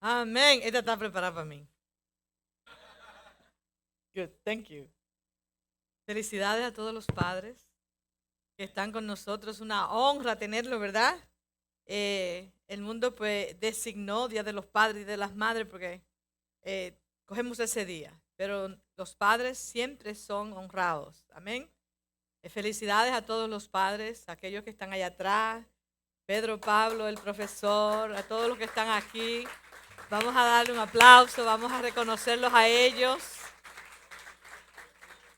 Amén. Esta está preparada para mí. Good, thank you. Felicidades a todos los padres que están con nosotros. Una honra tenerlo, ¿verdad? Eh, el mundo pues designó Día de los Padres y de las Madres porque eh, cogemos ese día. Pero los padres siempre son honrados. Amén. Eh, felicidades a todos los padres, aquellos que están allá atrás, Pedro, Pablo, el profesor, a todos los que están aquí. Vamos a darle un aplauso, vamos a reconocerlos a ellos.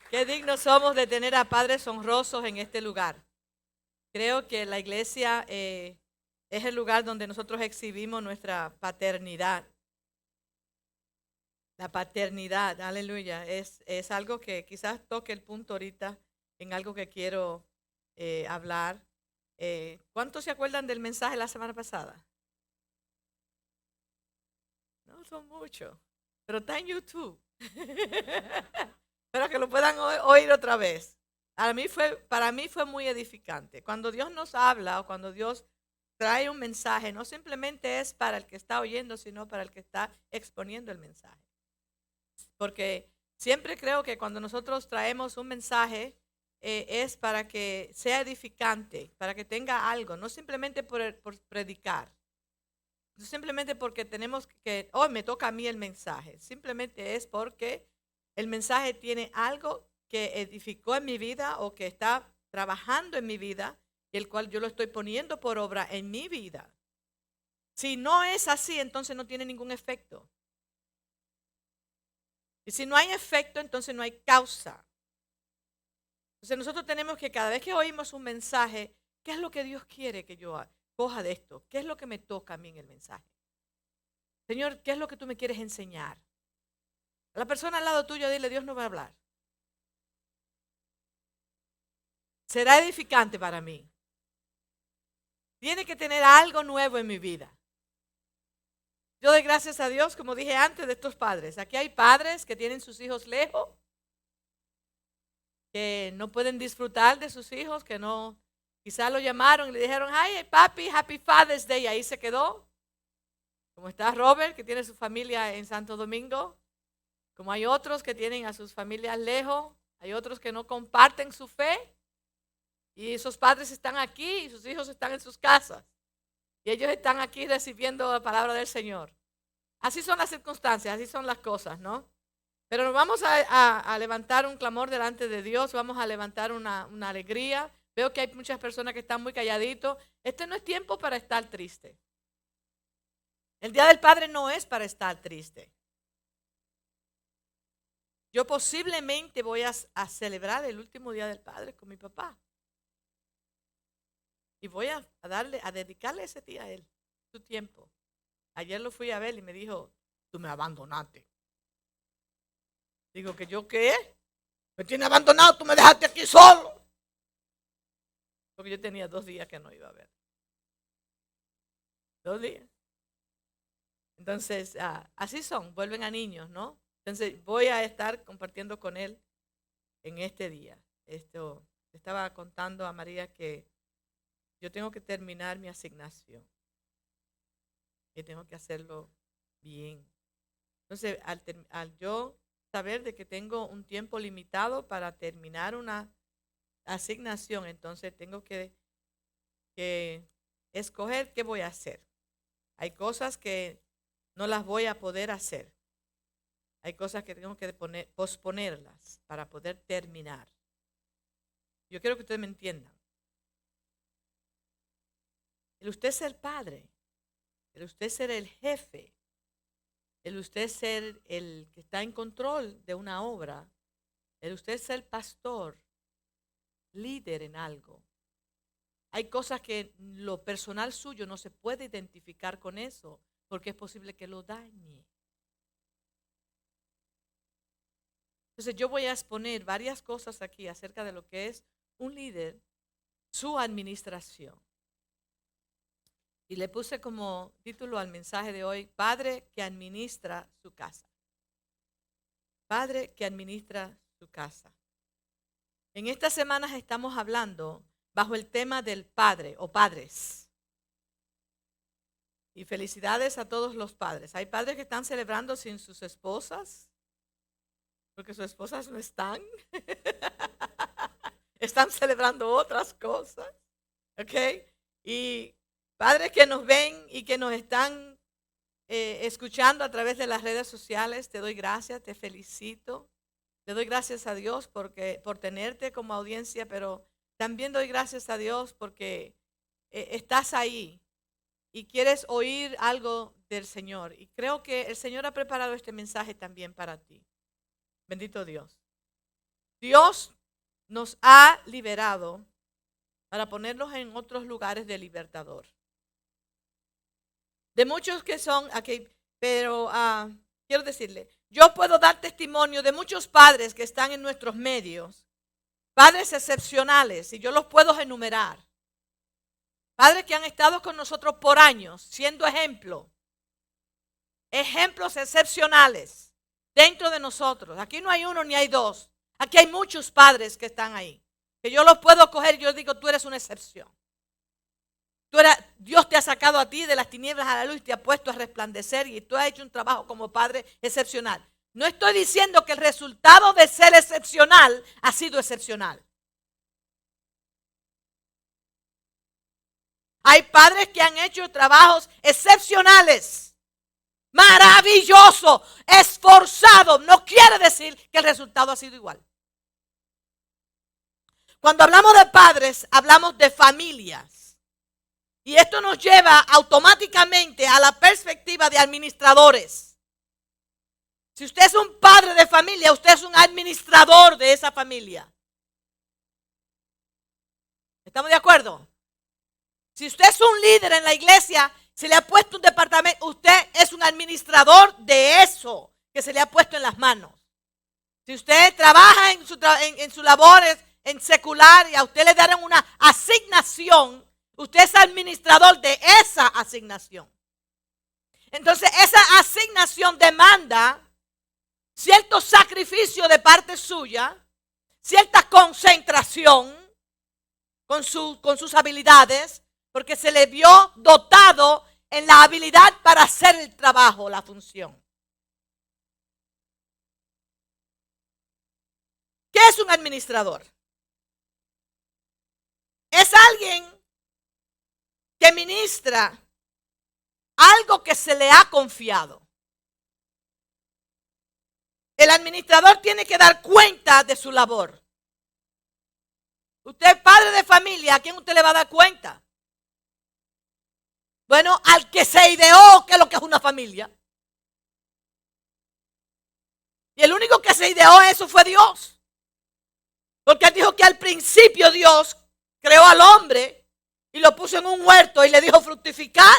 Qué dignos somos de tener a padres honrosos en este lugar. Creo que la iglesia eh, es el lugar donde nosotros exhibimos nuestra paternidad. La paternidad, aleluya, es, es algo que quizás toque el punto ahorita en algo que quiero eh, hablar. Eh, ¿Cuántos se acuerdan del mensaje la semana pasada? No son muchos, pero está en YouTube. Espero que lo puedan oír otra vez. Para mí, fue, para mí fue muy edificante. Cuando Dios nos habla o cuando Dios trae un mensaje, no simplemente es para el que está oyendo, sino para el que está exponiendo el mensaje. Porque siempre creo que cuando nosotros traemos un mensaje, eh, es para que sea edificante, para que tenga algo, no simplemente por, predicar, simplemente porque tenemos que, hoy me toca a mí el mensaje, simplemente es porque el mensaje tiene algo que edificó en mi vida o que está trabajando en mi vida, y el cual yo lo estoy poniendo por obra en mi vida. Si no es así, entonces no tiene ningún efecto. Y si no hay efecto, entonces no hay causa. Entonces nosotros tenemos que cada vez que oímos un mensaje, ¿qué es lo que Dios quiere que yo coja de esto? ¿Qué es lo que me toca a mí en el mensaje? Señor, ¿qué es lo que tú me quieres enseñar? A la persona al lado tuyo, dile, Dios no va a hablar. Será edificante para mí. Tiene que tener algo nuevo en mi vida. Yo doy gracias a Dios, como dije antes, de estos padres. Aquí hay padres que tienen sus hijos lejos que no pueden disfrutar de sus hijos, que no, quizás lo llamaron y le dijeron, ay, papi, happy Father's Day, y ahí se quedó. Como está Robert, que tiene su familia en Santo Domingo, como hay otros que tienen a sus familias lejos, hay otros que no comparten su fe, y esos padres están aquí y sus hijos están en sus casas, y ellos están aquí recibiendo la palabra del Señor. Así son las circunstancias, así son las cosas, ¿no? Pero nos vamos a, levantar un clamor delante de Dios, vamos a levantar una, una alegría. Veo que hay muchas personas que están muy calladitos. Este no es tiempo para estar triste. El Día del Padre no es para estar triste. Yo posiblemente voy a, celebrar el último día del Padre con mi papá. Y voy a, darle, a dedicarle ese día a él, su tiempo. Ayer lo fui a ver y me dijo, tú me abandonaste. Digo que yo qué? Me tiene abandonado, tú me dejaste aquí solo. Porque yo tenía dos días que no iba a ver. Dos días. Entonces, ah, así son, vuelven a niños, ¿no? Entonces, voy a estar compartiendo con él en este día. Esto, estaba contando a María que yo tengo que terminar mi asignación. Y tengo que hacerlo bien. Entonces, al, al yo saber de que tengo un tiempo limitado para terminar una asignación, entonces tengo que, escoger qué voy a hacer. Hay cosas que no las voy a poder hacer. Hay cosas que tengo que posponerlas para poder terminar. Yo quiero que ustedes me entiendan. El usted ser padre, el usted ser el jefe, el usted ser el que está en control de una obra, el usted ser pastor, líder en algo. Hay cosas que lo personal suyo no se puede identificar con eso, porque es posible que lo dañe. Entonces yo voy a exponer varias cosas aquí acerca de lo que es un líder, su administración. Y le puse como título al mensaje de hoy, Padre que administra su casa. Padre que administra su casa. En estas semanas estamos hablando bajo el tema del padre o padres. Y felicidades a todos los padres. Hay padres que están celebrando sin sus esposas, porque sus esposas no están. están celebrando otras cosas. ¿Ok? Y padres que nos ven y que nos están eh, escuchando a través de las redes sociales, te doy gracias, te felicito. Le doy gracias a Dios porque, por tenerte como audiencia, pero también doy gracias a Dios porque eh, estás ahí y quieres oír algo del Señor. Y creo que el Señor ha preparado este mensaje también para ti. Bendito Dios. Dios nos ha liberado para ponernos en otros lugares de libertador. De muchos que son aquí, pero ah, quiero decirle, yo puedo dar testimonio de muchos padres que están en nuestros medios, padres excepcionales, y yo los puedo enumerar Padres que han estado con nosotros por años, siendo ejemplo. Ejemplos excepcionales dentro de nosotros. Aquí no hay uno ni hay dos. Aquí hay muchos padres que están ahí. Que yo los puedo coger yo digo, tú eres una excepción. Tú eres, Dios te ha sacado a ti de las tinieblas a la luz y te ha puesto a resplandecer y tú has hecho un trabajo como padre excepcional. No estoy diciendo que el resultado de ser excepcional ha sido excepcional. Hay padres que han hecho trabajos excepcionales, maravilloso, esforzado. No quiere decir que el resultado ha sido igual. Cuando hablamos de padres, hablamos de familias. Y esto nos lleva automáticamente a la perspectiva de administradores. Si usted es un padre de familia, usted es un administrador de esa familia. ¿Estamos de acuerdo? Si usted es un líder en la iglesia, se le ha puesto un departamento, usted es un administrador de eso que se le ha puesto en las manos. Si usted trabaja en su, labores en secular y a usted le darán una asignación, usted es administrador de esa asignación. Entonces, esa asignación demanda cierto sacrificio de parte suya, cierta concentración con, con sus habilidades, porque se le vio dotado en la habilidad para hacer el trabajo, la función. ¿Qué es un administrador? Es alguien ministra algo que se le ha confiado. El administrador tiene que dar cuenta de su labor. Usted es padre de familia, ¿a quién usted le va a dar cuenta? Bueno, al que se ideó que es lo que es una familia. Y el único que se ideó eso fue Dios. Porque él dijo que al principio Dios creó al hombre y lo puso en un huerto y le dijo fructificar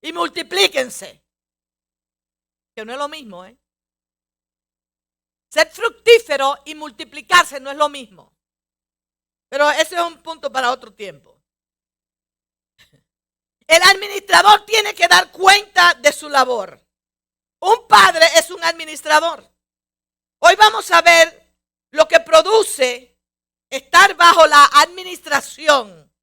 y multiplíquense. Que no es lo mismo, ¿eh? Ser fructífero y multiplicarse no es lo mismo. Pero ese es un punto para otro tiempo. El administrador tiene que dar cuenta de su labor. Un padre es un administrador. Hoy vamos a ver lo que produce estar bajo la administración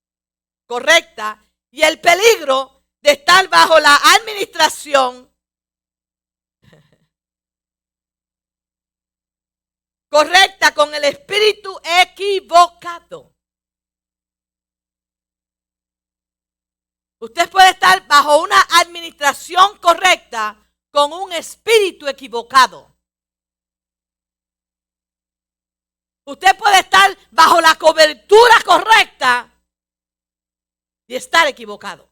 correcta y el peligro de estar bajo la administración correcta con el espíritu equivocado. Usted puede estar bajo una administración correcta con un espíritu equivocado. Usted puede estar bajo la cobertura correcta y estar equivocado.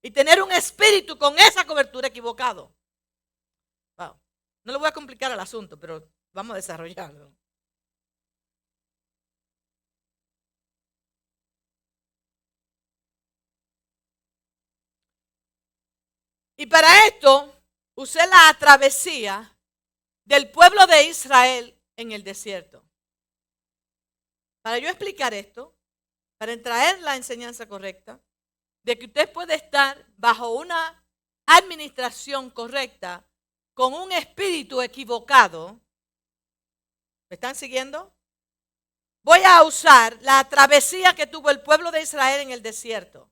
Y tener un espíritu con esa cobertura equivocado. No le voy a complicar el asunto, pero vamos a desarrollarlo. Y para esto usé la travesía del pueblo de Israel en el desierto. Para yo explicar esto, para traer la enseñanza correcta, de que usted puede estar bajo una administración correcta con un espíritu equivocado. ¿Me están siguiendo? Voy a usar la travesía que tuvo el pueblo de Israel en el desierto.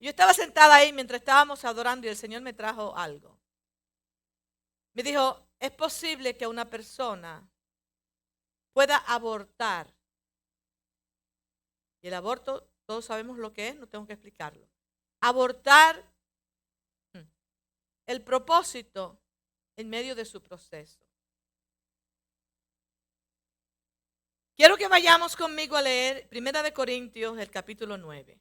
Yo estaba sentada ahí mientras estábamos adorando y el Señor me trajo algo. Me dijo, es posible que una persona pueda abortar. Y el aborto, todos sabemos lo que es, no tengo que explicarlo. Abortar hmm, el propósito en medio de su proceso. Quiero que vayamos conmigo a leer Primera de Corintios, el capítulo 9.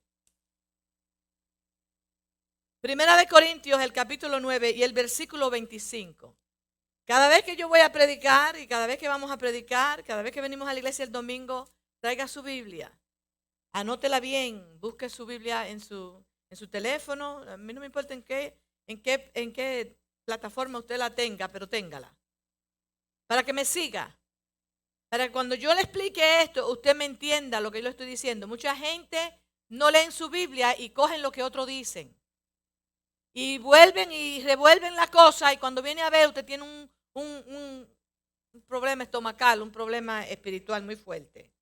Primera de Corintios, el capítulo 9 y el versículo 25. Cada vez que yo voy a predicar y cada vez que vamos a predicar, cada vez que venimos a la iglesia el domingo, traiga su Biblia. Anótela bien, busque su Biblia en su, en su teléfono. A mí no me importa en qué, en, qué, en qué plataforma usted la tenga, pero téngala. Para que me siga. Para que cuando yo le explique esto, usted me entienda lo que yo le estoy diciendo. Mucha gente no leen su Biblia y cogen lo que otros dicen. Y vuelven y revuelven la cosa y cuando viene a ver usted tiene un, un, problema estomacal, un problema espiritual muy fuerte.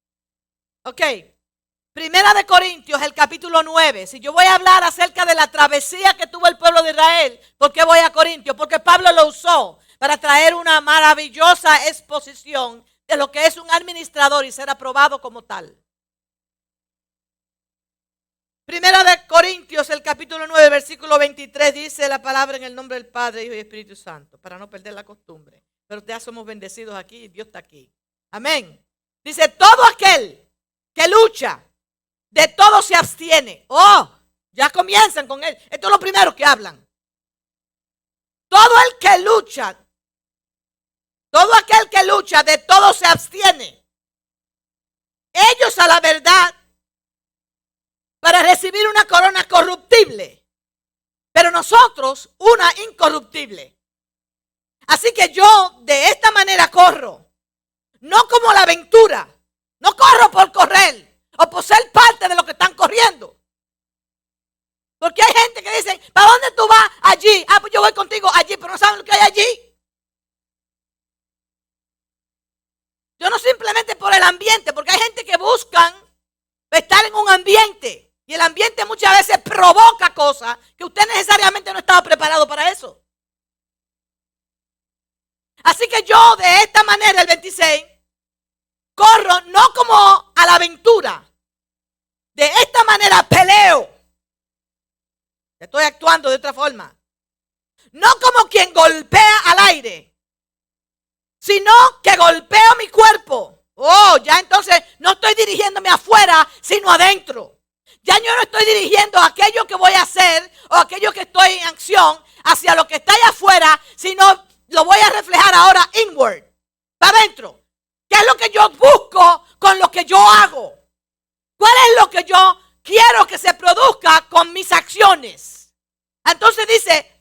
Ok, Primera de Corintios, el capítulo 9. Si yo voy a hablar acerca de la travesía que tuvo el pueblo de Israel, ¿por qué voy a Corintios? Porque Pablo lo usó para traer una maravillosa exposición de lo que es un administrador y ser aprobado como tal. Primera de Corintios, el capítulo 9, versículo 23, dice la palabra en el nombre del Padre, Hijo y Espíritu Santo, para no perder la costumbre. Pero ya somos bendecidos aquí y Dios está aquí. Amén. Dice, todo aquel que lucha, de todo se abstiene. Oh, ya comienzan con él. Esto es lo primero que hablan. Todo el que lucha, todo aquel que lucha, de todo se abstiene. Ellos a la verdad para recibir una corona corruptible, pero nosotros una incorruptible. Así que yo de esta manera corro, no como la aventura, no corro por correr o por ser parte de lo que están corriendo. Porque hay gente que dice, ¿para dónde tú vas? Allí. Ah, pues yo voy contigo allí, pero no saben lo que hay allí. Yo no simplemente por el ambiente, porque hay gente que buscan estar en un ambiente. Y el ambiente muchas veces provoca cosas que usted necesariamente no estaba preparado para eso. Así que yo de esta manera, el 26, corro no como a la aventura. De esta manera peleo. Estoy actuando de otra forma. No como quien golpea al aire, sino que golpeo mi cuerpo. Oh, ya entonces no estoy dirigiéndome afuera, sino adentro. Ya yo no estoy dirigiendo aquello que voy a hacer o aquello que estoy en acción hacia lo que está allá afuera, sino lo voy a reflejar ahora inward, para adentro. ¿Qué es lo que yo busco con lo que yo hago? ¿Cuál es lo que yo quiero que se produzca con mis acciones? Entonces dice,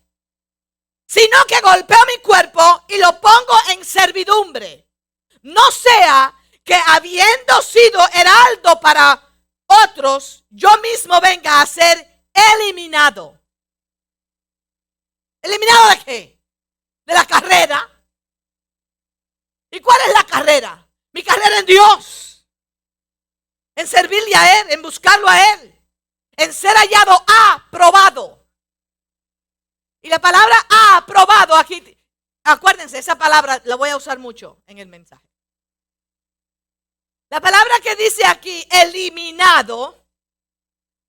sino que golpeo mi cuerpo y lo pongo en servidumbre. No sea que habiendo sido heraldo para otros, yo mismo venga a ser eliminado. ¿Eliminado de qué? De la carrera. ¿Y cuál es la carrera? Mi carrera en Dios. En servirle a Él, en buscarlo a Él. En ser hallado aprobado. Y la palabra aprobado aquí, acuérdense, esa palabra la voy a usar mucho en el mensaje. La palabra que dice aquí, eliminado,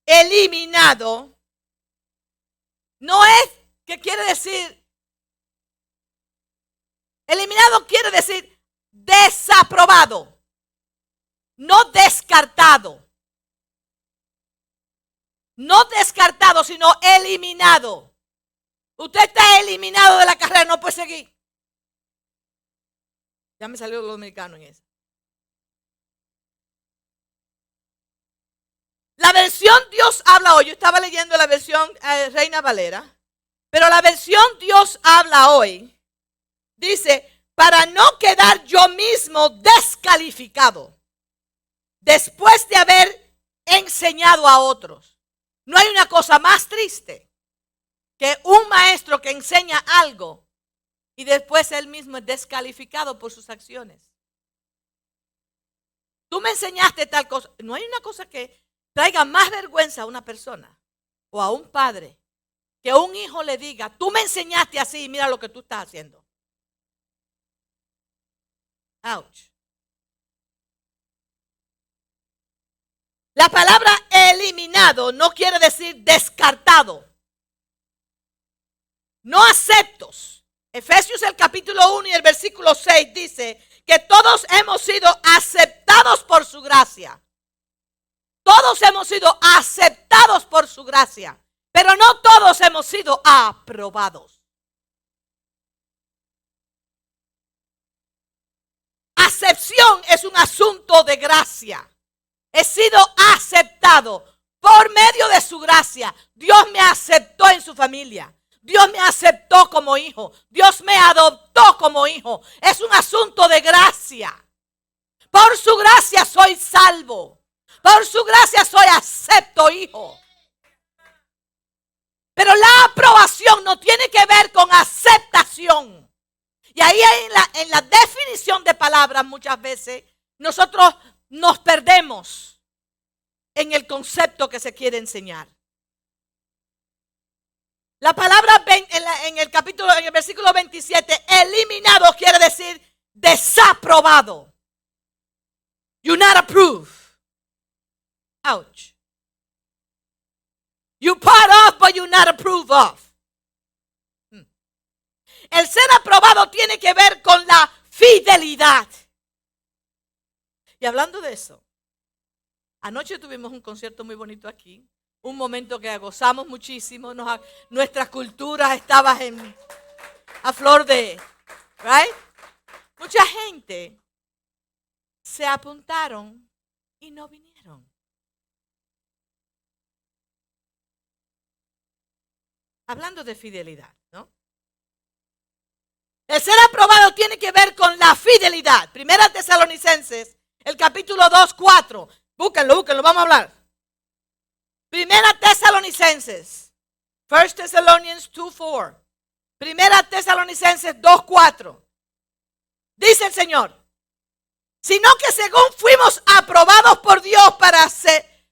eliminado, no es que quiere decir, eliminado quiere decir desaprobado, no descartado. No descartado, sino eliminado. Usted está eliminado de la carrera, no puede seguir. Ya me salió lo dominicano en eso. La versión Dios habla hoy, yo estaba leyendo la versión eh, Reina Valera, pero la versión Dios habla hoy dice, para no quedar yo mismo descalificado después de haber enseñado a otros. No hay una cosa más triste que un maestro que enseña algo y después él mismo es descalificado por sus acciones. Tú me enseñaste tal cosa. No hay una cosa que traiga más vergüenza a una persona o a un padre que un hijo le diga, tú me enseñaste así y mira lo que tú estás haciendo. Ouch. La palabra eliminado no quiere decir descartado. No aceptos. Efesios el capítulo 1 y el versículo 6 dice que todos hemos sido aceptados por su gracia. Todos hemos sido aceptados por su gracia, pero no todos hemos sido aprobados. Acepción es un asunto de gracia. He sido aceptado por medio de su gracia. Dios me aceptó en su familia. Dios me aceptó como hijo. Dios me adoptó como hijo. Es un asunto de gracia. Por su gracia soy salvo. Por su gracia soy acepto hijo. Pero la aprobación no tiene que ver con aceptación. Y ahí en la, en la definición de palabras muchas veces nosotros nos perdemos en el concepto que se quiere enseñar. La palabra en, el capítulo, en el versículo 27, eliminado quiere decir desaprobado. You not approve. Ouch. You part of, but you not approve of. Hmm. El ser aprobado tiene que ver con la fidelidad. Y hablando de eso, anoche tuvimos un concierto muy bonito aquí un momento que gozamos muchísimo, nuestra cultura estaba en, a flor de, right? Mucha gente se apuntaron y no vinieron. Hablando de fidelidad, ¿no? El ser aprobado tiene que ver con la fidelidad. Primera Tesalonicenses, el capítulo 2, 4. Búsquenlo, búsquenlo, vamos a hablar. Primera Tesalonicenses. First Thessalonians 2.4. Primera Tesalonicenses 2.4. Dice el Señor. Sino que según fuimos aprobados por Dios para,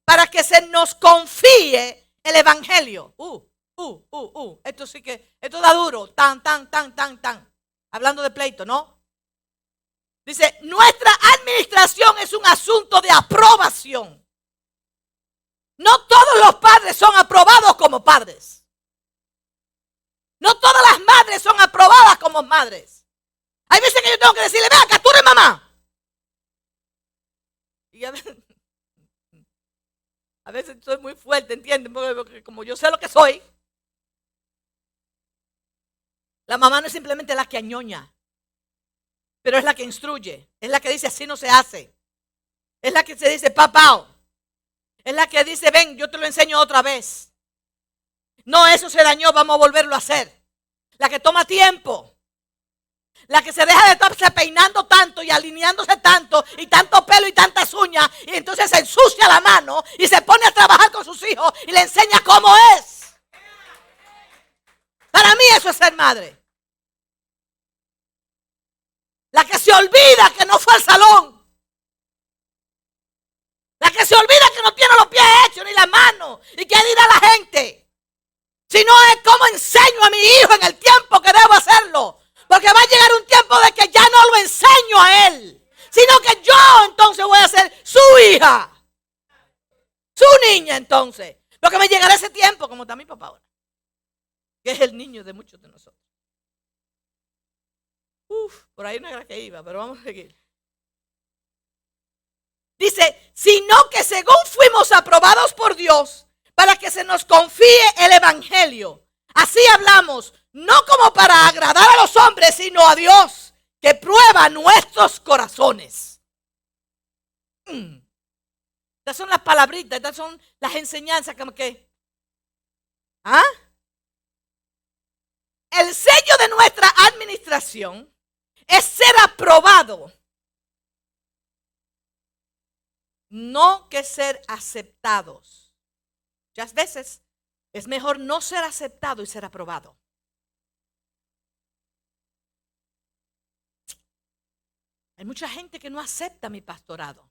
para que se nos confíe el Evangelio. Uh, uh, uh, uh. Esto sí que, esto da duro. Tan, tan, tan, tan, tan. Hablando de pleito, ¿no? Dice, nuestra administración es un asunto de aprobación. No todos los padres son aprobados como padres. No todas las madres son aprobadas como madres. Hay veces que yo tengo que decirle, vea, que tú eres mamá. Y a veces, a veces soy muy fuerte, ¿entienden? Porque como yo sé lo que soy, la mamá no es simplemente la que añoña, pero es la que instruye, es la que dice así no se hace. Es la que se dice papá, es la que dice, ven, yo te lo enseño otra vez. No, eso se dañó, vamos a volverlo a hacer. La que toma tiempo. La que se deja de estarse peinando tanto y alineándose tanto y tanto pelo y tantas uñas y entonces se ensucia la mano y se pone a trabajar con sus hijos y le enseña cómo es. Para mí eso es ser madre. La que se olvida que no fue al salón la que se olvida que no tiene los pies hechos ni las manos. ¿Y qué dirá la gente? Si no es como enseño a mi hijo en el tiempo que debo hacerlo. Porque va a llegar un tiempo de que ya no lo enseño a él. Sino que yo entonces voy a ser su hija. Su niña entonces. Porque me llegará ese tiempo, como está mi papá ahora. Que es el niño de muchos de nosotros. Por ahí no era que iba, pero vamos a seguir. Dice, sino que según fuimos aprobados por Dios para que se nos confíe el Evangelio. Así hablamos, no como para agradar a los hombres, sino a Dios, que prueba nuestros corazones. Mm. Estas son las palabritas, estas son las enseñanzas como que... ¿Ah? El sello de nuestra administración es ser aprobado no que ser aceptados. Muchas veces es mejor no ser aceptado y ser aprobado. Hay mucha gente que no acepta mi pastorado.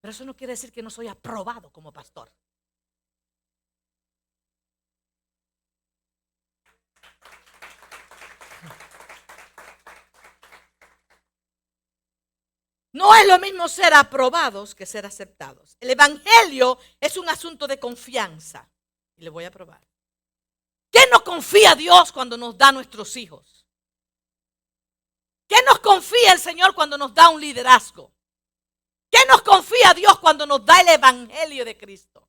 Pero eso no quiere decir que no soy aprobado como pastor. No es lo mismo ser aprobados que ser aceptados. El Evangelio es un asunto de confianza. Y le voy a probar. ¿Qué nos confía Dios cuando nos da nuestros hijos? ¿Qué nos confía el Señor cuando nos da un liderazgo? ¿Qué nos confía Dios cuando nos da el Evangelio de Cristo?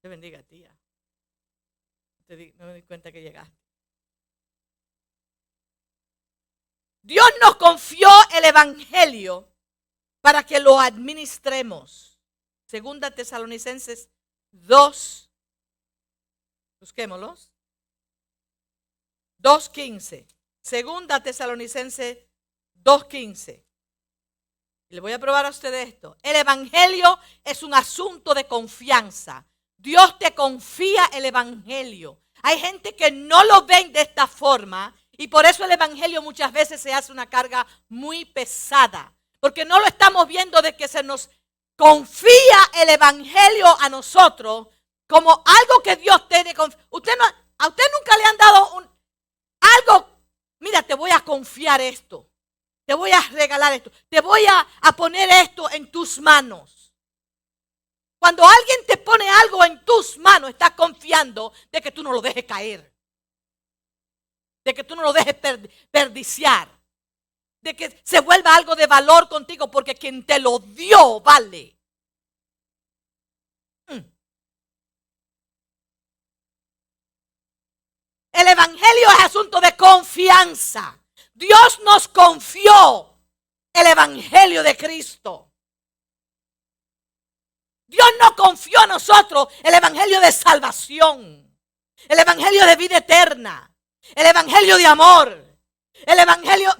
Te bendiga, tía. no me di cuenta que llegaste. Dios nos confió el Evangelio para que lo administremos. Segunda Tesalonicenses 2. Busquémoslos. 2.15. Segunda Tesalonicenses 2.15. Le voy a probar a usted esto. El Evangelio es un asunto de confianza. Dios te confía el Evangelio. Hay gente que no lo ven de esta forma y por eso el Evangelio muchas veces se hace una carga muy pesada. Porque no lo estamos viendo de que se nos confía el Evangelio a nosotros como algo que Dios tiene. Usted no, a usted nunca le han dado algo. Mira, te voy a confiar esto. Te voy a regalar esto. Te voy a, poner esto en tus manos. Cuando alguien te pone algo en tus manos, estás confiando de que tú no lo dejes caer. De que tú no lo dejes perdiciar. De que se vuelva algo de valor contigo porque quien te lo dio vale. Mm. El Evangelio es asunto de confianza. Dios nos confió el Evangelio de Cristo. Dios nos confió a nosotros el Evangelio de salvación, el Evangelio de vida eterna, el Evangelio de amor, el Evangelio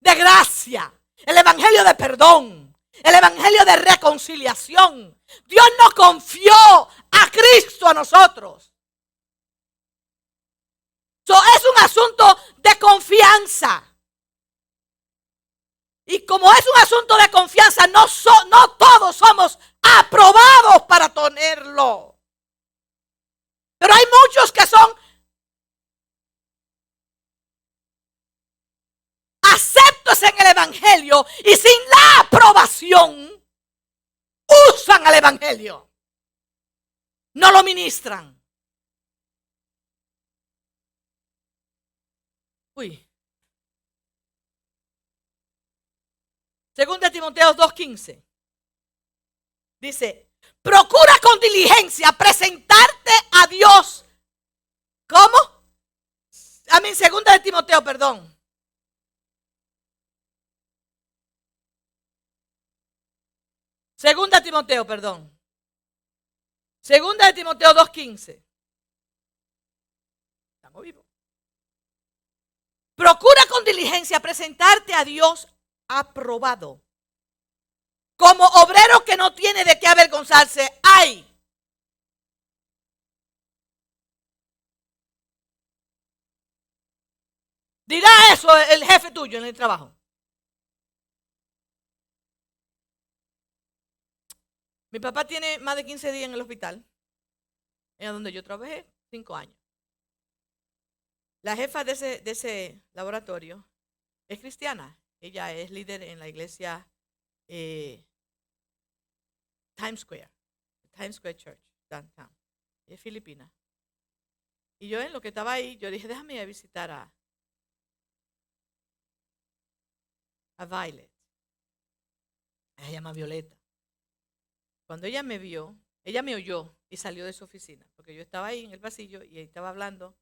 de gracia, el Evangelio de perdón, el Evangelio de reconciliación. Dios nos confió a Cristo a nosotros. es un asunto de confianza. Y como es un asunto de confianza, no, no todos somos aprobados para tenerlo. Pero hay muchos que son aceptos en el Evangelio y sin la aprobación usan el Evangelio. No lo ministran. Uy. Segunda Timoteo 2.15. Dice, procura con diligencia presentarte a Dios. ¿Cómo? A mí, segunda de Timoteo, perdón. Segunda Timoteo, perdón. Segunda de Timoteo 2.15. Estamos vivos. Procura con diligencia presentarte a Dios aprobado. Como obrero que no tiene de qué avergonzarse, hay. Dirá eso el jefe tuyo en el trabajo. Mi papá tiene más de 15 días en el hospital, en donde yo trabajé cinco años. La jefa de ese, de ese laboratorio es cristiana. Ella es líder en la iglesia eh, Times Square, Times Square Church, downtown. Es filipina. Y yo en lo que estaba ahí, yo dije, déjame ir a visitar a, a Violet. Ella se llama Violeta. Cuando ella me vio, ella me oyó y salió de su oficina, porque yo estaba ahí en el pasillo y estaba hablando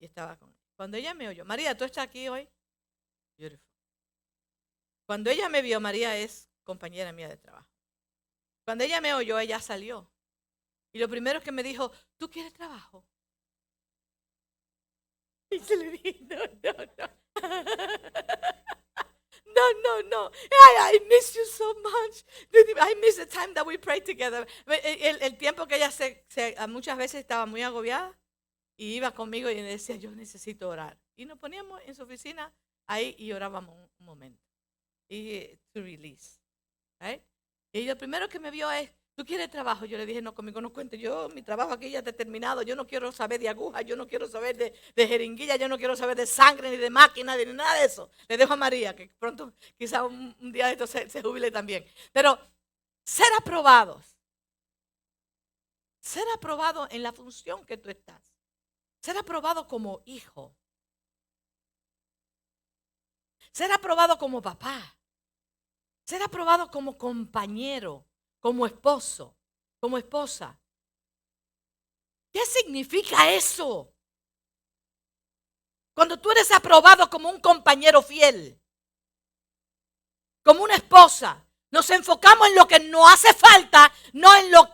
y estaba con Cuando ella me oyó, María, ¿tú estás aquí hoy? Beautiful. Cuando ella me vio, María es compañera mía de trabajo. Cuando ella me oyó, ella salió. Y lo primero que me dijo, ¿tú quieres trabajo? Y se le dije, no, no, no. No, no, no. I, miss you so much. I miss the time that we prayed together. El, tiempo que ella muchas veces estaba muy agobiada y iba conmigo y me decía, yo necesito orar. Y nos poníamos en su oficina ahí y orábamos un momento y to release. Y lo primero que me vio es, ¿Tú quieres trabajo? Yo le dije, no, conmigo no cuente. Yo, mi trabajo aquí ya está terminado. Yo no quiero saber de aguja, yo no quiero saber de, de jeringuilla, yo no quiero saber de sangre, ni de máquina, ni nada de eso. Le dejo a María, que pronto, quizá un, día de esto se, se jubile también. Pero ser aprobados. Ser aprobado en la función que tú estás. Ser aprobado como hijo. Ser aprobado como papá. Ser aprobado como compañero como esposo, como esposa. ¿Qué significa eso? Cuando tú eres aprobado como un compañero fiel, como una esposa, nos enfocamos en lo que no hace falta, no en lo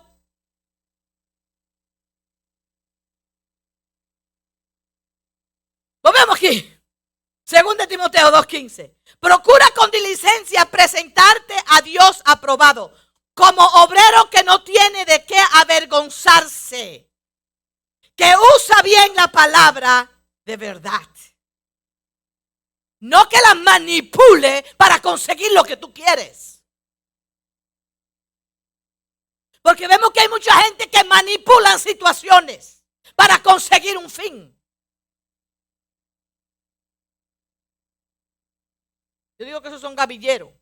Volvemos aquí. Segundo Timoteo 2.15. Procura con diligencia presentarte a Dios aprobado como obrero que no tiene de qué avergonzarse, que usa bien la palabra de verdad. No que la manipule para conseguir lo que tú quieres. Porque vemos que hay mucha gente que manipulan situaciones para conseguir un fin. Yo digo que esos son gavilleros.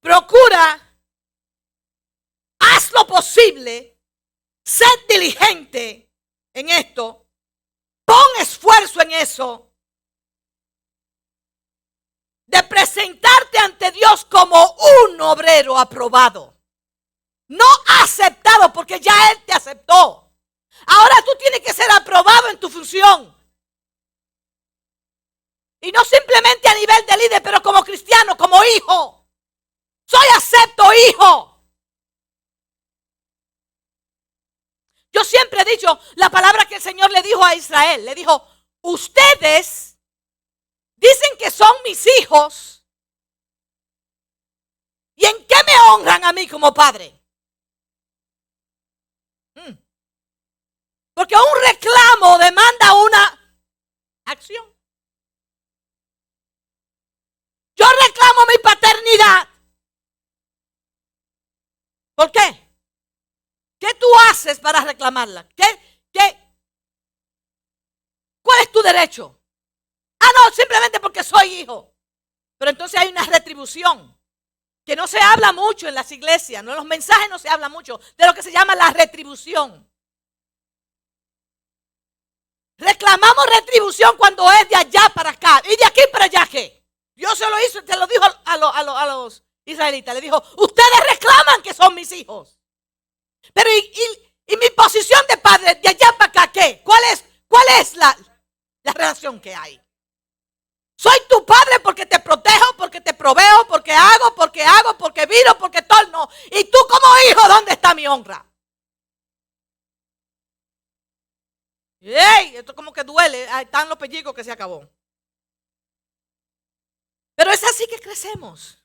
Procura, haz lo posible, sé diligente en esto, pon esfuerzo en eso, de presentarte ante Dios como un obrero aprobado. No aceptado porque ya Él te aceptó. Ahora tú tienes que ser aprobado en tu función. Y no simplemente a nivel de líder, pero como cristiano, como hijo. Soy acepto hijo. Yo siempre he dicho la palabra que el Señor le dijo a Israel. Le dijo, ustedes dicen que son mis hijos. ¿Y en qué me honran a mí como padre? Mm. Porque un reclamo demanda una acción. Yo reclamo mi paternidad. ¿Por qué? ¿Qué tú haces para reclamarla? ¿Qué, qué? ¿Cuál es tu derecho? Ah, no, simplemente porque soy hijo. Pero entonces hay una retribución que no se habla mucho en las iglesias, no en los mensajes no se habla mucho de lo que se llama la retribución. Reclamamos retribución cuando es de allá para acá y de aquí para allá qué. Dios se lo hizo, te lo dijo a, a los israelita. Le dijo, ustedes reclaman que son mis hijos. Pero y, mi posición de padre de allá para acá, ¿qué? ¿Cuál es, cuál es la, la relación que hay? Soy tu padre porque te protejo, porque te proveo, porque hago, porque hago, porque viro, porque torno. Y tú como hijo, ¿dónde está mi honra? ¡Ey! Esto como que duele. Ahí están los pellizcos que se acabó. Pero es así que crecemos.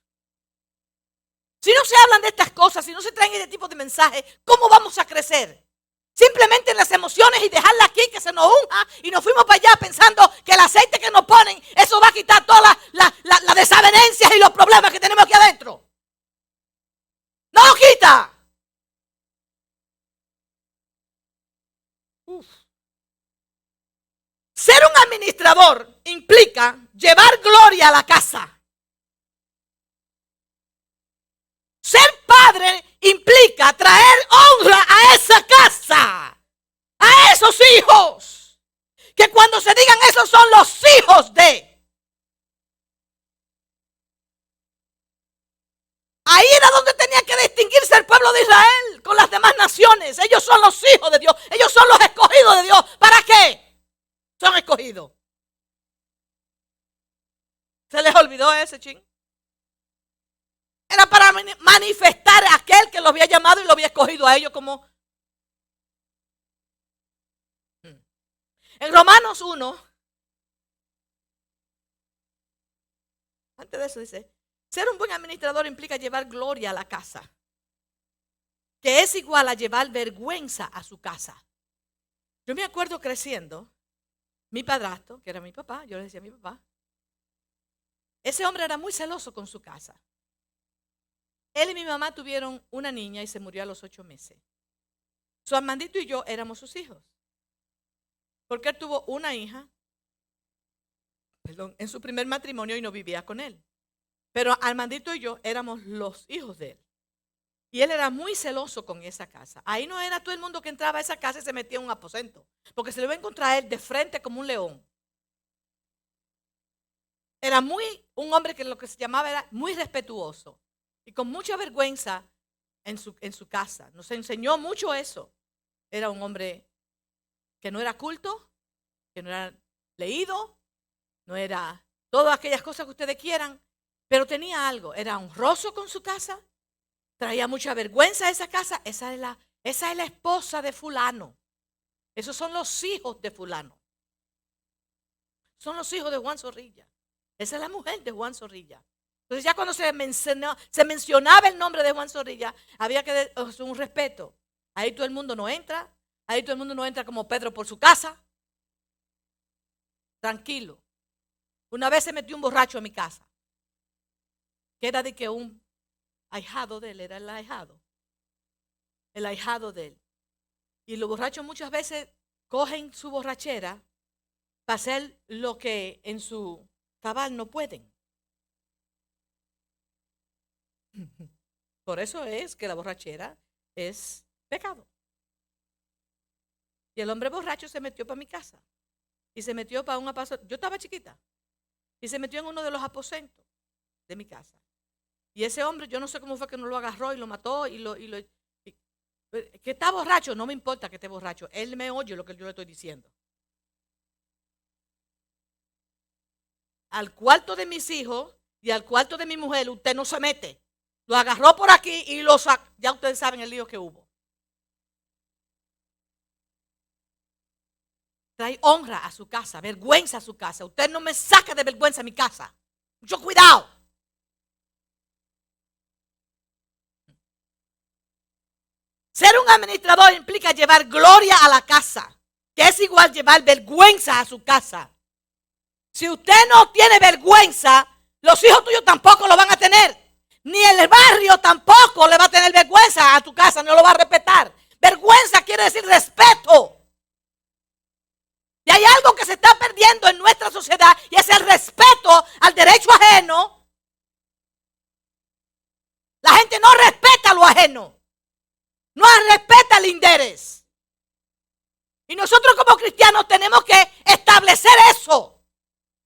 Si no se hablan de estas cosas, si no se traen este tipo de mensajes, ¿cómo vamos a crecer? Simplemente en las emociones y dejarla aquí que se nos unja y nos fuimos para allá pensando que el aceite que nos ponen, eso va a quitar todas las la, desavenencias y los problemas que tenemos aquí adentro. No lo quita. Ser un administrador implica llevar gloria a la casa. Ser padre implica traer honra a esa casa, a esos hijos. Que cuando se digan esos son los hijos de. Ahí era donde tenía que distinguirse el pueblo de Israel con las demás naciones. Ellos son los hijos de Dios. Ellos son los escogidos de Dios. ¿Para qué? Son escogidos. ¿Se les olvidó ese ching? Era para manifestar a aquel que lo había llamado y lo había escogido a ellos como... Hmm. En Romanos 1, antes de eso dice, ser un buen administrador implica llevar gloria a la casa, que es igual a llevar vergüenza a su casa. Yo me acuerdo creciendo, mi padrastro, que era mi papá, yo le decía a mi papá, Ese hombre era muy celoso con su casa. Él y mi mamá tuvieron una niña y se murió a los ocho meses. Su Armandito y yo éramos sus hijos. Porque él tuvo una hija, perdón, en su primer matrimonio y no vivía con él. Pero Armandito y yo éramos los hijos de él. Y él era muy celoso con esa casa. Ahí no era todo el mundo que entraba a esa casa y se metía en un aposento. Porque se le iba a encontrar él de frente como un león. Era muy, un hombre que lo que se llamaba era muy respetuoso. Y con mucha vergüenza en su, en su casa. Nos enseñó mucho eso. Era un hombre que no era culto, que no era leído, no era todas aquellas cosas que ustedes quieran, pero tenía algo. Era honroso con su casa, traía mucha vergüenza a esa casa. Esa es la, esa es la esposa de fulano. Esos son los hijos de fulano. Son los hijos de Juan Zorrilla. Esa es la mujer de Juan Zorrilla. Entonces ya cuando se, mencionó, se mencionaba el nombre de Juan Zorrilla, había que dar un respeto. Ahí todo el mundo no entra. Ahí todo el mundo no entra como Pedro por su casa. Tranquilo. Una vez se metió un borracho en mi casa. Que era de que un ahijado de él, era el ahijado. El ahijado de él. Y los borrachos muchas veces cogen su borrachera para hacer lo que en su cabal no pueden. Por eso es que la borrachera es pecado. Y el hombre borracho se metió para mi casa. Y se metió para un aposento. Yo estaba chiquita. Y se metió en uno de los aposentos de mi casa. Y ese hombre, yo no sé cómo fue que no lo agarró y lo mató y lo... Y lo que está borracho, no me importa que esté borracho. Él me oye lo que yo le estoy diciendo. Al cuarto de mis hijos y al cuarto de mi mujer, usted no se mete. Lo agarró por aquí y lo sacó. Ya ustedes saben el lío que hubo. Trae honra a su casa, vergüenza a su casa. Usted no me saca de vergüenza a mi casa. Mucho cuidado. Ser un administrador implica llevar gloria a la casa, que es igual llevar vergüenza a su casa. Si usted no tiene vergüenza, los hijos tuyos tampoco lo van a tener. Ni el barrio tampoco le va a tener vergüenza a tu casa, no lo va a respetar. Vergüenza quiere decir respeto. Y hay algo que se está perdiendo en nuestra sociedad y es el respeto al derecho ajeno. La gente no respeta lo ajeno. No respeta el interés. Y nosotros como cristianos tenemos que establecer eso.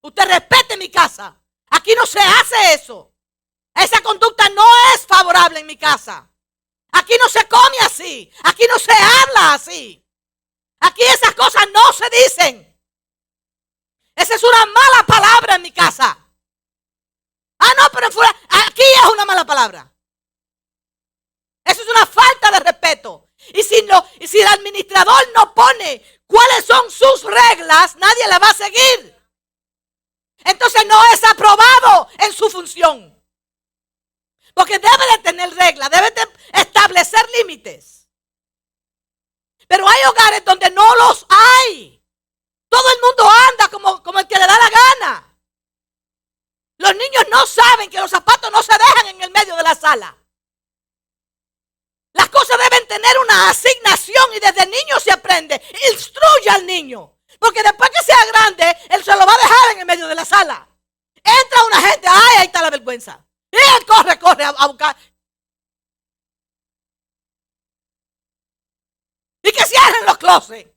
Usted respete mi casa. Aquí no se hace eso. Esa conducta no es favorable en mi casa. Aquí no se come así. Aquí no se habla así. Aquí esas cosas no se dicen. Esa es una mala palabra en mi casa. Ah, no, pero fuera, aquí es una mala palabra. Eso es una falta de respeto. Y si, no, y si el administrador no pone cuáles son sus reglas, nadie la va a seguir. Entonces no es aprobado en su función. Porque debe de tener reglas, debe de establecer límites. Pero hay hogares donde no los hay. Todo el mundo anda como, como el que le da la gana. Los niños no saben que los zapatos no se dejan en el medio de la sala. Las cosas deben tener una asignación y desde niño se aprende. Instruye al niño. Porque después que sea grande, él se lo va a dejar en el medio de la sala. Entra una gente, ay, ahí está la vergüenza. Y él corre, corre a, buscar. Y que cierren los closets.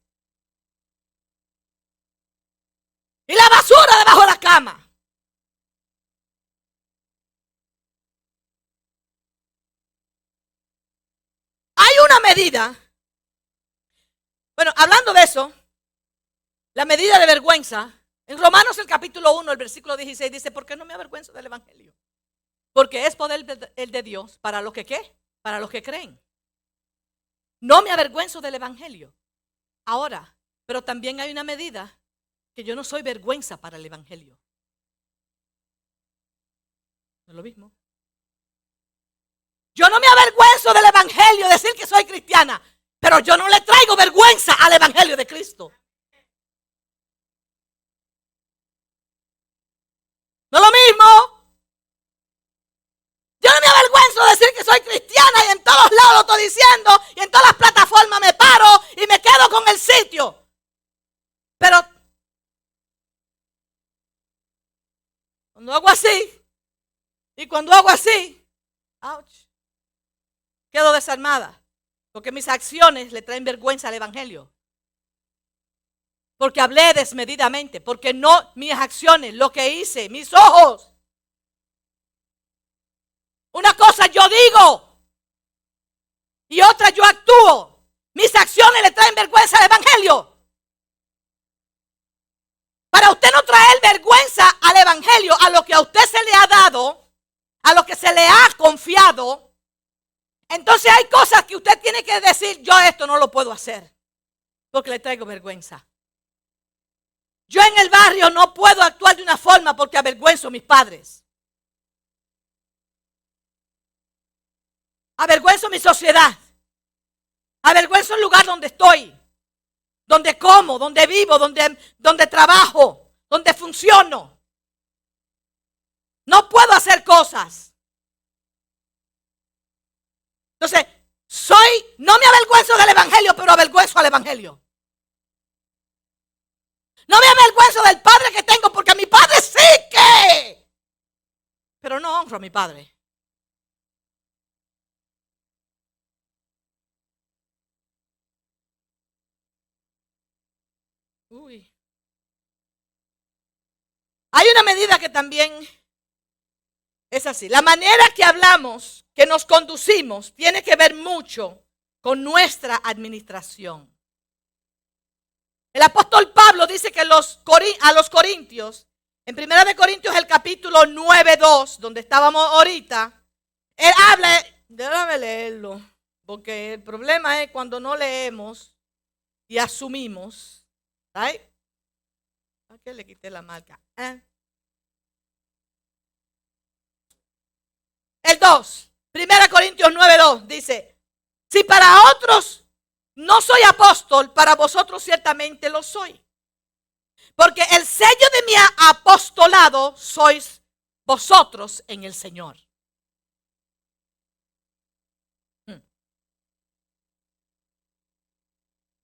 Y la basura debajo de la cama. Hay una medida. Bueno, hablando de eso, la medida de vergüenza, en Romanos el capítulo 1, el versículo 16 dice, ¿por qué no me avergüenzo del Evangelio? Porque es poder el de Dios para los que qué? Para los que creen. No me avergüenzo del Evangelio. Ahora, pero también hay una medida que yo no soy vergüenza para el Evangelio. No es lo mismo. Yo no me avergüenzo del Evangelio, decir que soy cristiana, pero yo no le traigo vergüenza al Evangelio de Cristo. No es lo mismo. Yo no me avergüenzo de decir que soy cristiana y en todos lados lo estoy diciendo y en todas las plataformas me paro y me quedo con el sitio. Pero cuando hago así y cuando hago así, ouch, quedo desarmada porque mis acciones le traen vergüenza al Evangelio. Porque hablé desmedidamente, porque no mis acciones, lo que hice, mis ojos una cosa yo digo y otra yo actúo. Mis acciones le traen vergüenza al Evangelio. Para usted no traer vergüenza al Evangelio, a lo que a usted se le ha dado, a lo que se le ha confiado, entonces hay cosas que usted tiene que decir, yo esto no lo puedo hacer, porque le traigo vergüenza. Yo en el barrio no puedo actuar de una forma porque avergüenzo a mis padres. Avergüenzo mi sociedad. Avergüenzo el lugar donde estoy. Donde como, donde vivo, donde, donde trabajo, donde funciono. No puedo hacer cosas. Entonces, soy, no me avergüenzo del Evangelio, pero avergüenzo al Evangelio. No me avergüenzo del padre que tengo, porque mi padre sí que. Pero no honro a mi padre. Uy. Hay una medida que también es así. La manera que hablamos, que nos conducimos, tiene que ver mucho con nuestra administración. El apóstol Pablo dice que a los corintios, en 1 de Corintios el capítulo 9.2, donde estábamos ahorita, él habla, déjame leerlo, porque el problema es cuando no leemos y asumimos ¿Ay? ¿A qué le quité la marca? ¿Eh? El 2, 1 Corintios 9, 2 dice, si para otros no soy apóstol, para vosotros ciertamente lo soy. Porque el sello de mi apostolado sois vosotros en el Señor. Hmm.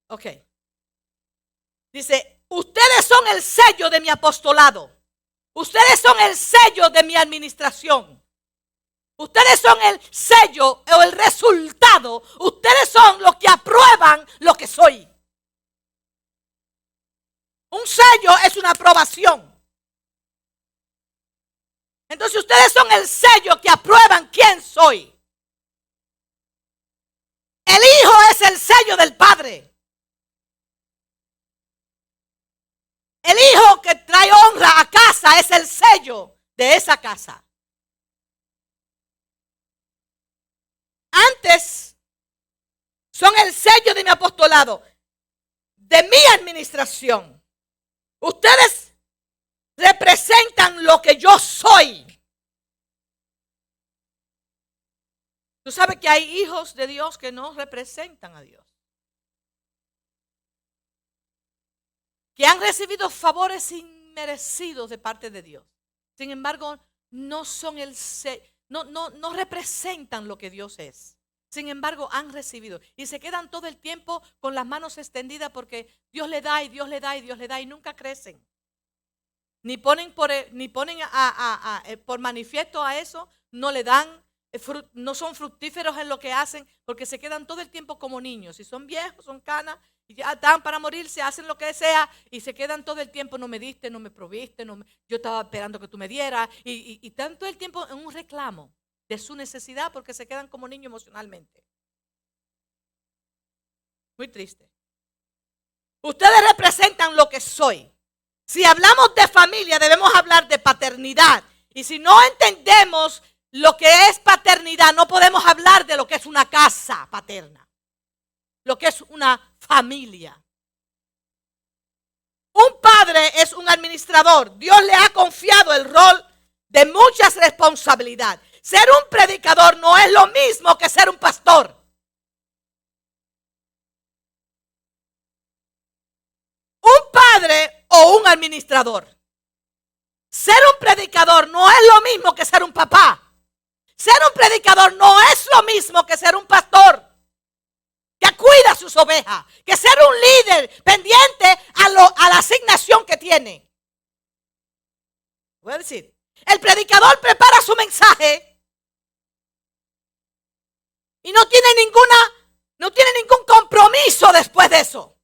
Ok. Dice, ustedes son el sello de mi apostolado. Ustedes son el sello de mi administración. Ustedes son el sello o el resultado. Ustedes son los que aprueban lo que soy. Un sello es una aprobación. Entonces ustedes son el sello que aprueban quién soy. El Hijo es el sello del Padre. El hijo que trae honra a casa es el sello de esa casa. Antes son el sello de mi apostolado, de mi administración. Ustedes representan lo que yo soy. Tú sabes que hay hijos de Dios que no representan a Dios. Que han recibido favores inmerecidos de parte de Dios. Sin embargo, no son el no, no, no representan lo que Dios es. Sin embargo, han recibido y se quedan todo el tiempo con las manos extendidas porque Dios le da y Dios le da y Dios le da y nunca crecen. Ni ponen por, ni ponen a, eh, por manifiesto a eso, no le dan, eh, no son fructíferos en lo que hacen porque se quedan todo el tiempo como niños. Si son viejos, son canas, y ya están para morirse, hacen lo que sea y se quedan todo el tiempo, no me diste, no me proviste, no yo estaba esperando que tú me dieras. Y, y, están todo el tiempo en un reclamo de su necesidad porque se quedan como niños emocionalmente. Muy triste. Ustedes representan lo que soy. Si hablamos de familia, debemos hablar de paternidad. Y si no entendemos lo que es paternidad, no podemos hablar de lo que es una casa paterna lo que es una familia. Un padre es un administrador. Dios le ha confiado el rol de muchas responsabilidades. Ser un predicador no es lo mismo que ser un pastor. Un padre o un administrador. ser un predicador no es lo mismo que ser un papá. Ser un predicador no es lo mismo que ser un pastor que cuida sus ovejas, que ser un líder pendiente a, a la asignación que tiene. Voy a decir, el predicador prepara su mensaje y no tiene ninguna, no tiene ningún compromiso después de eso.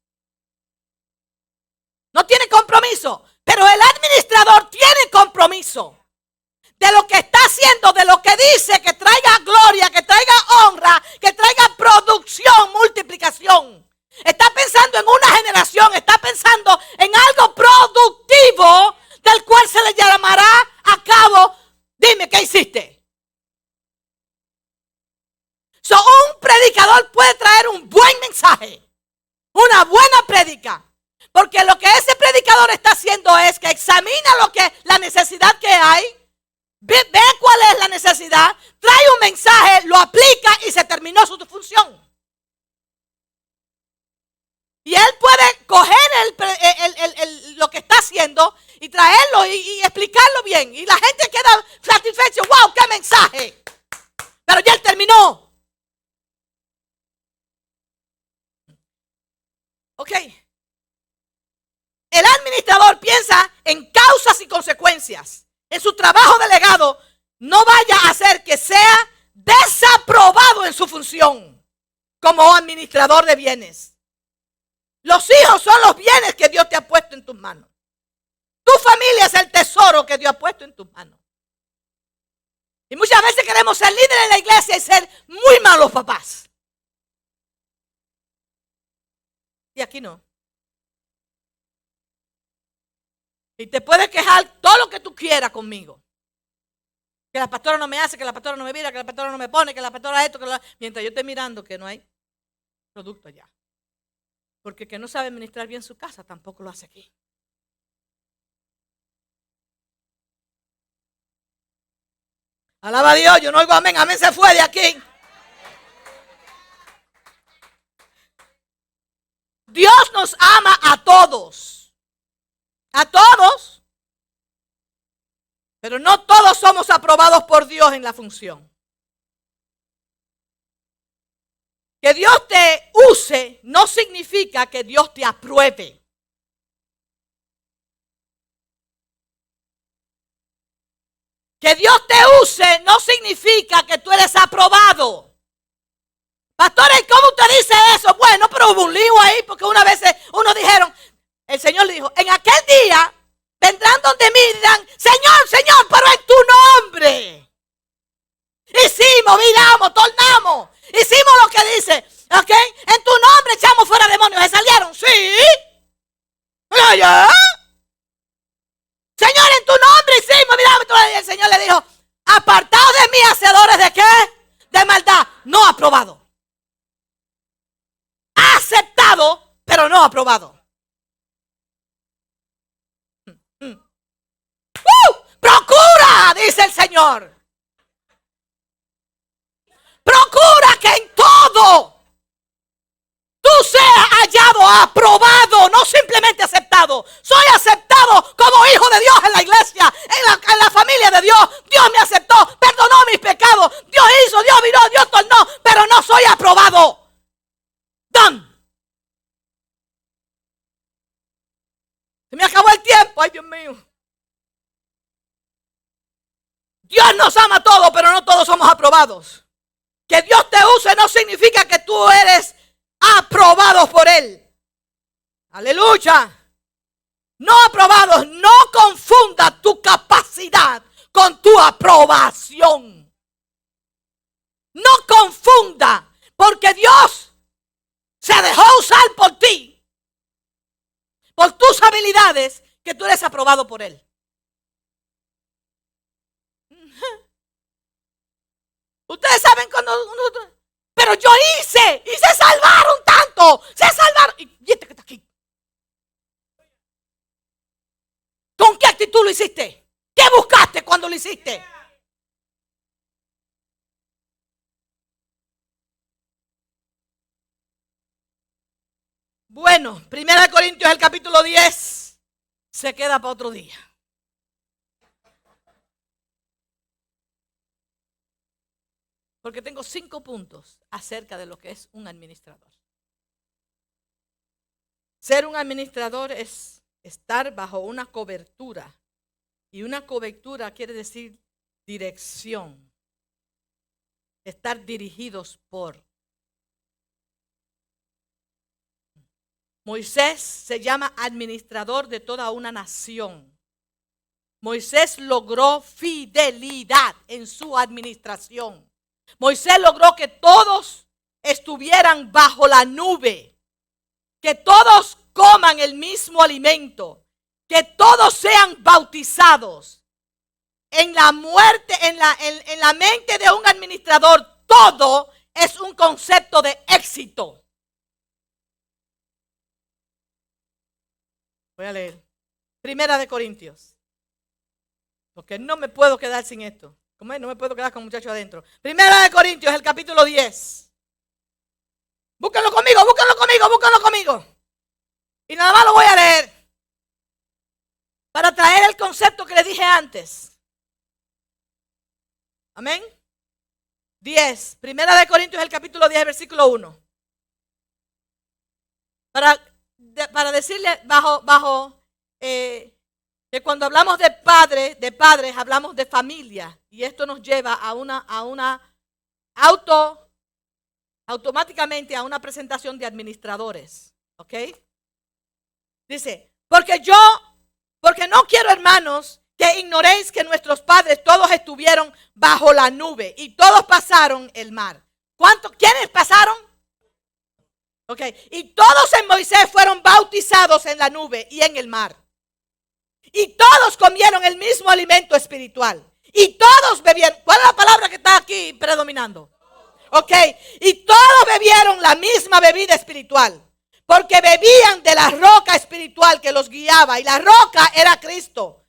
No tiene compromiso, pero el administrador tiene compromiso de lo que está haciendo, de lo que dice, que traiga gloria, que traiga honra, que traiga producción, multiplicación. Está pensando en una generación, está pensando en algo productivo del cual se le llamará a cabo. Dime, ¿qué hiciste? So, un predicador puede traer un buen mensaje, una buena predica. Porque lo que ese predicador está haciendo es que examina lo que la necesidad que hay, ve, cuál es la necesidad, trae un mensaje, lo aplica y se terminó su función. Y él puede coger lo que está haciendo y traerlo y, explicarlo bien. Y la gente queda satisfecha. ¡Wow! ¡Qué mensaje! Pero ya él terminó. Ok. El administrador piensa en causas y consecuencias. En su trabajo delegado no vaya a hacer que sea desaprobado en su función como administrador de bienes. Los hijos son los bienes que Dios te ha puesto en tus manos. Tu familia es el tesoro que Dios ha puesto en tus manos. Y muchas veces queremos ser líderes en la iglesia y ser muy malos papás. Y aquí no. Y te puedes quejar todo lo que tú quieras conmigo. Que la pastora no me hace, que la pastora no me mira, que la pastora no me pone, que la pastora esto, que la... mientras yo esté mirando que no hay producto allá. Porque que no sabe administrar bien su casa tampoco lo hace aquí. Alaba a Dios, yo no oigo amén, amén se fue de aquí. Dios nos ama a todos. A todos. Pero no todos somos aprobados por Dios en la función. Que Dios te use no significa que Dios te apruebe. Que Dios te use no significa que tú eres aprobado. Pastores, ¿cómo usted dice eso? Bueno, pero hubo un lío ahí porque una vez uno dijeron, el Señor le dijo, en aquel día vendrán donde mí y dirán, Señor, Señor, pero en tu nombre. Hicimos, miramos, tornamos. Hicimos lo que dice. ¿Ok? En tu nombre echamos fuera demonios. ¿Se salieron? Sí. Señor, en tu nombre hicimos. Miramos. Y el Señor le dijo, apartados de mí, hacedores de qué? De maldad. No aprobado. Aceptado, pero no aprobado. ¡Uh! Procura, dice el Señor. Procura que en todo tú seas hallado, aprobado, no simplemente aceptado. Soy aceptado como hijo de Dios en la iglesia, en la, en la familia de Dios. Dios me aceptó, perdonó mis pecados. Dios hizo, Dios miró, Dios tornó, pero no soy aprobado. Done. Se me acabó el tiempo, ay Dios mío. Dios nos ama a todos, pero no todos somos aprobados. Que Dios te use no significa que tú eres aprobado por Él. Aleluya. No aprobados, no confunda tu capacidad con tu aprobación. No confunda, porque Dios se dejó usar por ti, por tus habilidades, que tú eres aprobado por Él. Ustedes saben cuando Pero yo hice y se salvaron tanto. Se salvaron. Y este que está aquí. ¿Con qué actitud lo hiciste? ¿Qué buscaste cuando lo hiciste? Bueno, Primera de Corintios, el capítulo 10, se queda para otro día. Porque tengo cinco puntos acerca de lo que es un administrador. Ser un administrador es estar bajo una cobertura. Y una cobertura quiere decir dirección. Estar dirigidos por. Moisés se llama administrador de toda una nación. Moisés logró fidelidad en su administración. Moisés logró que todos estuvieran bajo la nube, que todos coman el mismo alimento, que todos sean bautizados. En la muerte, en la, en, la mente de un administrador, todo es un concepto de éxito. Voy a leer. Primera de Corintios. Porque no me puedo quedar sin esto. No me puedo quedar con muchachos adentro. Primera de Corintios, el capítulo 10. Búsquenlo conmigo, búsquenlo conmigo, búsquenlo conmigo. Y nada más lo voy a leer. Para traer el concepto que le dije antes. Amén. 10. Primera de Corintios, el capítulo 10, versículo 1. Para, para decirle bajo, bajo eh, que cuando hablamos de padre, de padres, hablamos de familia. Y esto nos lleva a una, a una auto, automáticamente a una presentación de administradores. ¿Ok? Dice, porque yo, porque no quiero hermanos que ignoréis que nuestros padres todos estuvieron bajo la nube y todos pasaron el mar. ¿Cuántos? ¿Quiénes pasaron? Ok. Y todos en Moisés fueron bautizados en la nube y en el mar. Y todos comieron el mismo alimento espiritual. Y todos bebieron. ¿Cuál es la palabra que está aquí predominando? Ok. Y todos bebieron la misma bebida espiritual. Porque bebían de la roca espiritual que los guiaba. Y la roca era Cristo.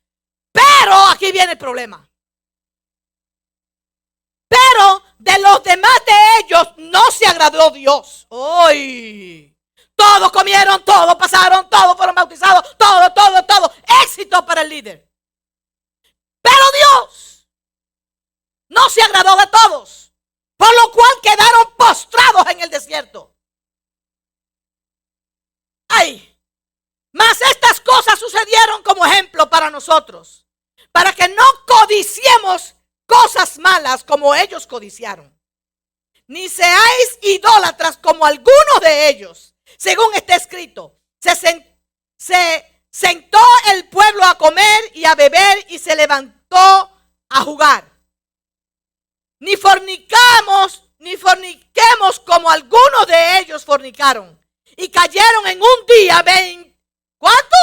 Pero aquí viene el problema. Pero de los demás de ellos no se agradó Dios. ¡Ay! Todos comieron, todos pasaron, todos fueron bautizados, todo, todo, todo. Éxito para el líder. Pero Dios no se agradó de todos, por lo cual quedaron postrados en el desierto. Ay, mas estas cosas sucedieron como ejemplo para nosotros, para que no codiciemos cosas malas como ellos codiciaron, ni seáis idólatras como algunos de ellos según está escrito, se, sentó el pueblo a comer y a beber y se levantó a jugar. Ni fornicamos, ni forniquemos como algunos de ellos fornicaron. Y cayeron en un día, ¿cuánto?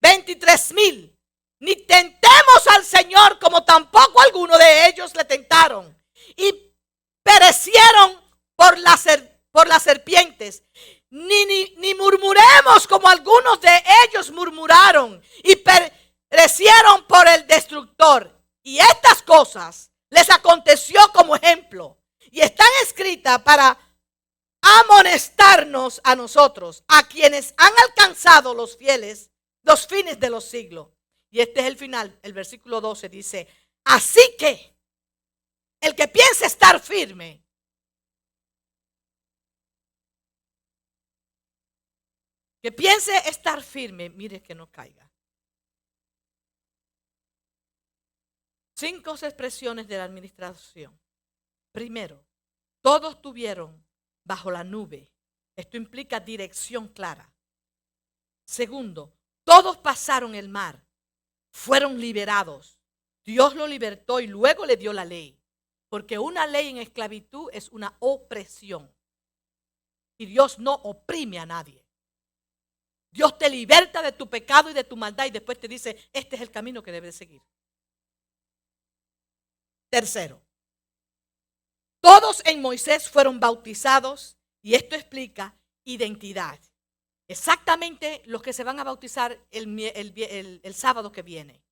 23 mil. Ni tentemos al Señor como tampoco algunos de ellos le tentaron. Y perecieron por la serpiente por las serpientes, ni, ni, murmuremos como algunos de ellos murmuraron y perecieron por el destructor. Y estas cosas les aconteció como ejemplo y están escritas para amonestarnos a nosotros, a quienes han alcanzado los fieles, los fines de los siglos. Y este es el final, el versículo 12 dice, así que el que piense estar firme, Que piense estar firme, mire que no caiga. Cinco expresiones de la administración. Primero, todos tuvieron bajo la nube. Esto implica dirección clara. Segundo, todos pasaron el mar. Fueron liberados. Dios lo libertó y luego le dio la ley. Porque una ley en esclavitud es una opresión. Y Dios no oprime a nadie. Dios te liberta de tu pecado y de tu maldad y después te dice, este es el camino que debes seguir. Tercero, todos en Moisés fueron bautizados y esto explica identidad. Exactamente los que se van a bautizar el, el sábado que viene.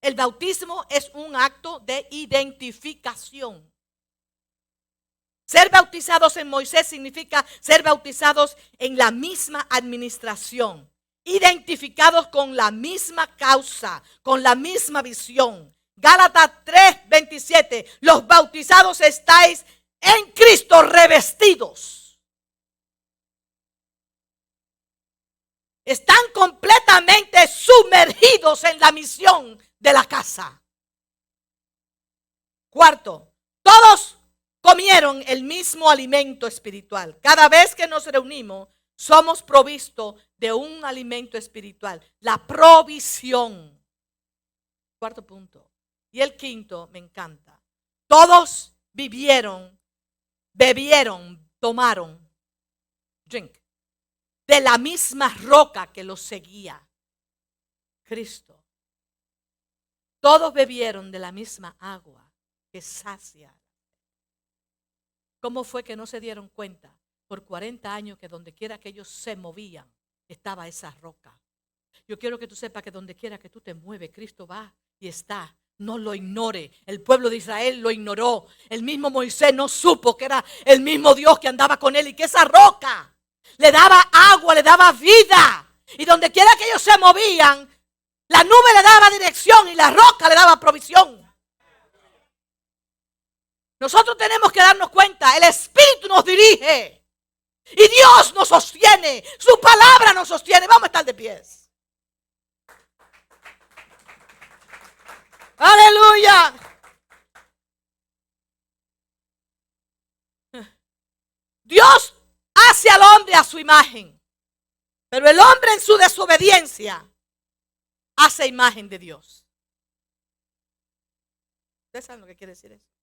El bautismo es un acto de identificación. Ser bautizados en Moisés significa ser bautizados en la misma administración, identificados con la misma causa, con la misma visión, Gálatas 3, 27. Los bautizados estáis en Cristo revestidos. Están completamente sumergidos en la misión de la casa. Cuarto, todos comieron el mismo alimento espiritual. Cada vez que nos reunimos, somos provistos de un alimento espiritual, la provisión. Cuarto punto. Y el quinto, me encanta. Todos vivieron, bebieron, tomaron, drink, de la misma roca que los seguía, Cristo. Todos bebieron de la misma agua que sacia. ¿Cómo fue que no se dieron cuenta por 40 años que donde quiera que ellos se movían estaba esa roca? Yo quiero que tú sepas que donde quiera que tú te mueves, Cristo va y está. No lo ignore. El pueblo de Israel lo ignoró. El mismo Moisés no supo que era el mismo Dios que andaba con él y que esa roca le daba agua, le daba vida. Y donde quiera que ellos se movían, la nube le daba dirección y la roca le daba provisión. Nosotros tenemos que darnos cuenta, el Espíritu nos dirige y Dios nos sostiene, su palabra nos sostiene. Vamos a estar de pies. Aleluya. Dios hace al hombre a su imagen, pero el hombre en su desobediencia hace imagen de Dios. ¿Ustedes saben lo que quiere decir eso?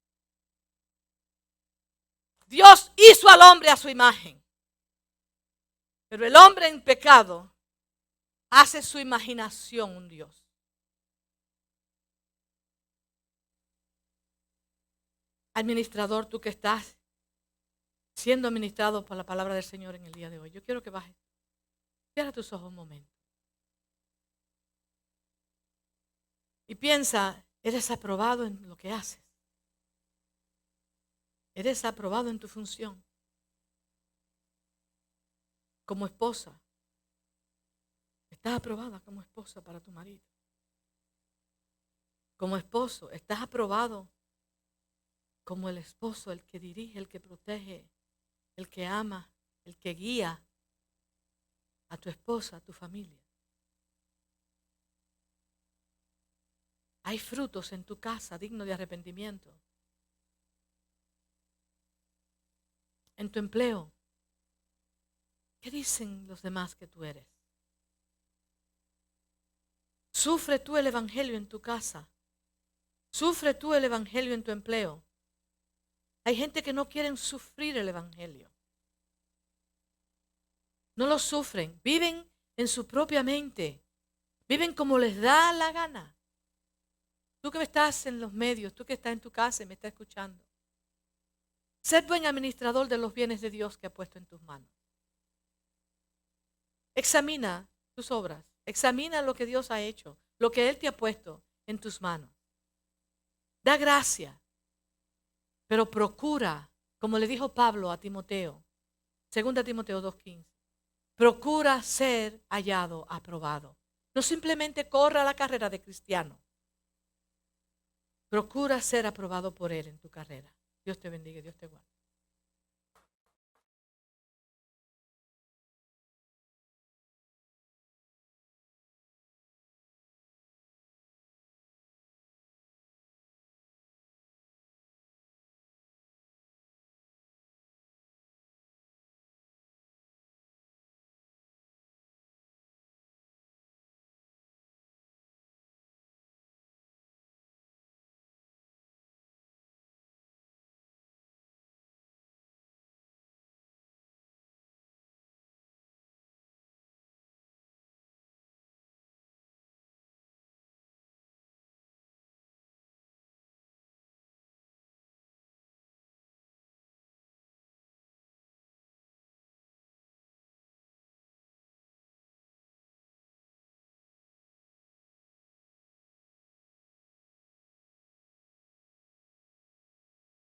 Dios hizo al hombre a su imagen. Pero el hombre en pecado hace su imaginación un Dios. Administrador, tú que estás siendo administrado por la palabra del Señor en el día de hoy, yo quiero que bajes. Cierra tus ojos un momento. Y piensa, eres aprobado en lo que haces. Eres aprobado en tu función. Como esposa. Estás aprobada como esposa para tu marido. Como esposo, estás aprobado como el esposo, el que dirige, el que protege, el que ama, el que guía a tu esposa, a tu familia. Hay frutos en tu casa dignos de arrepentimiento. En tu empleo. ¿Qué dicen los demás que tú eres? Sufre tú el Evangelio en tu casa. Sufre tú el Evangelio en tu empleo. Hay gente que no quieren sufrir el Evangelio. No lo sufren. Viven en su propia mente. Viven como les da la gana. Tú que estás en los medios, tú que estás en tu casa y me estás escuchando. Sé buen administrador de los bienes de Dios que ha puesto en tus manos. Examina tus obras. Examina lo que Dios ha hecho, lo que Él te ha puesto en tus manos. Da gracia, pero procura, como le dijo Pablo a Timoteo, 2 Timoteo 2.15, procura ser hallado, aprobado. No simplemente corra la carrera de cristiano. Procura ser aprobado por Él en tu carrera. Dios te bendiga, Dios te guarde.